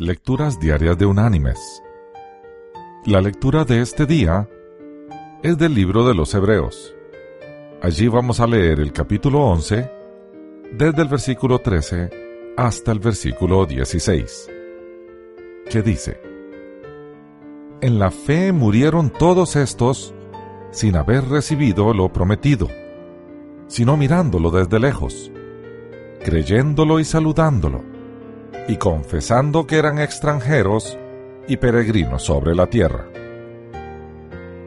Lecturas Diarias de Unánimes. La lectura de este día es del libro de los Hebreos. Allí vamos a leer el capítulo 11, desde el versículo 13 hasta el versículo 16, que dice, En la fe murieron todos estos sin haber recibido lo prometido, sino mirándolo desde lejos, creyéndolo y saludándolo y confesando que eran extranjeros y peregrinos sobre la tierra.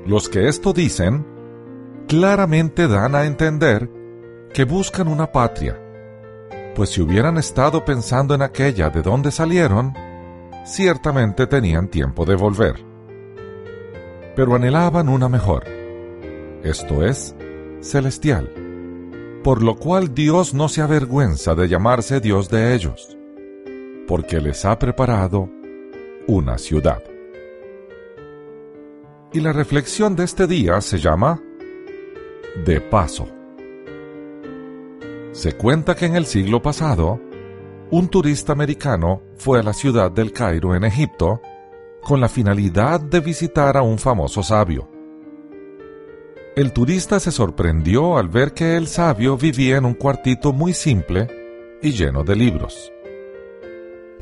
Los que esto dicen claramente dan a entender que buscan una patria, pues si hubieran estado pensando en aquella de donde salieron, ciertamente tenían tiempo de volver. Pero anhelaban una mejor, esto es, celestial, por lo cual Dios no se avergüenza de llamarse Dios de ellos porque les ha preparado una ciudad. Y la reflexión de este día se llama De paso. Se cuenta que en el siglo pasado, un turista americano fue a la ciudad del Cairo en Egipto con la finalidad de visitar a un famoso sabio. El turista se sorprendió al ver que el sabio vivía en un cuartito muy simple y lleno de libros.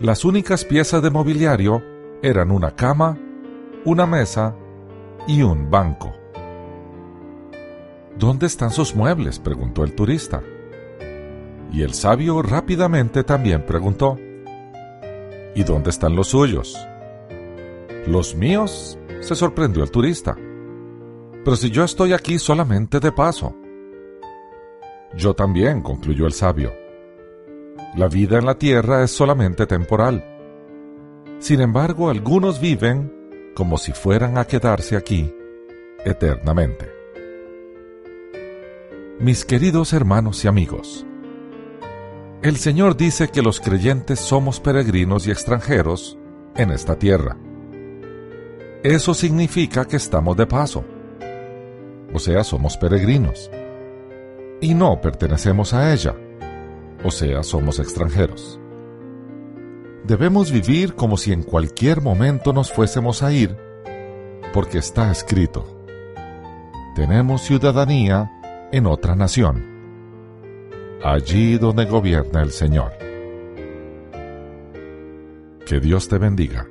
Las únicas piezas de mobiliario eran una cama, una mesa y un banco. ¿Dónde están sus muebles? preguntó el turista. Y el sabio rápidamente también preguntó, ¿Y dónde están los suyos? Los míos, se sorprendió el turista. Pero si yo estoy aquí solamente de paso. Yo también, concluyó el sabio. La vida en la tierra es solamente temporal. Sin embargo, algunos viven como si fueran a quedarse aquí eternamente. Mis queridos hermanos y amigos, el Señor dice que los creyentes somos peregrinos y extranjeros en esta tierra. Eso significa que estamos de paso, o sea, somos peregrinos, y no pertenecemos a ella o sea, somos extranjeros. Debemos vivir como si en cualquier momento nos fuésemos a ir, porque está escrito, tenemos ciudadanía en otra nación, allí donde gobierna el Señor. Que Dios te bendiga.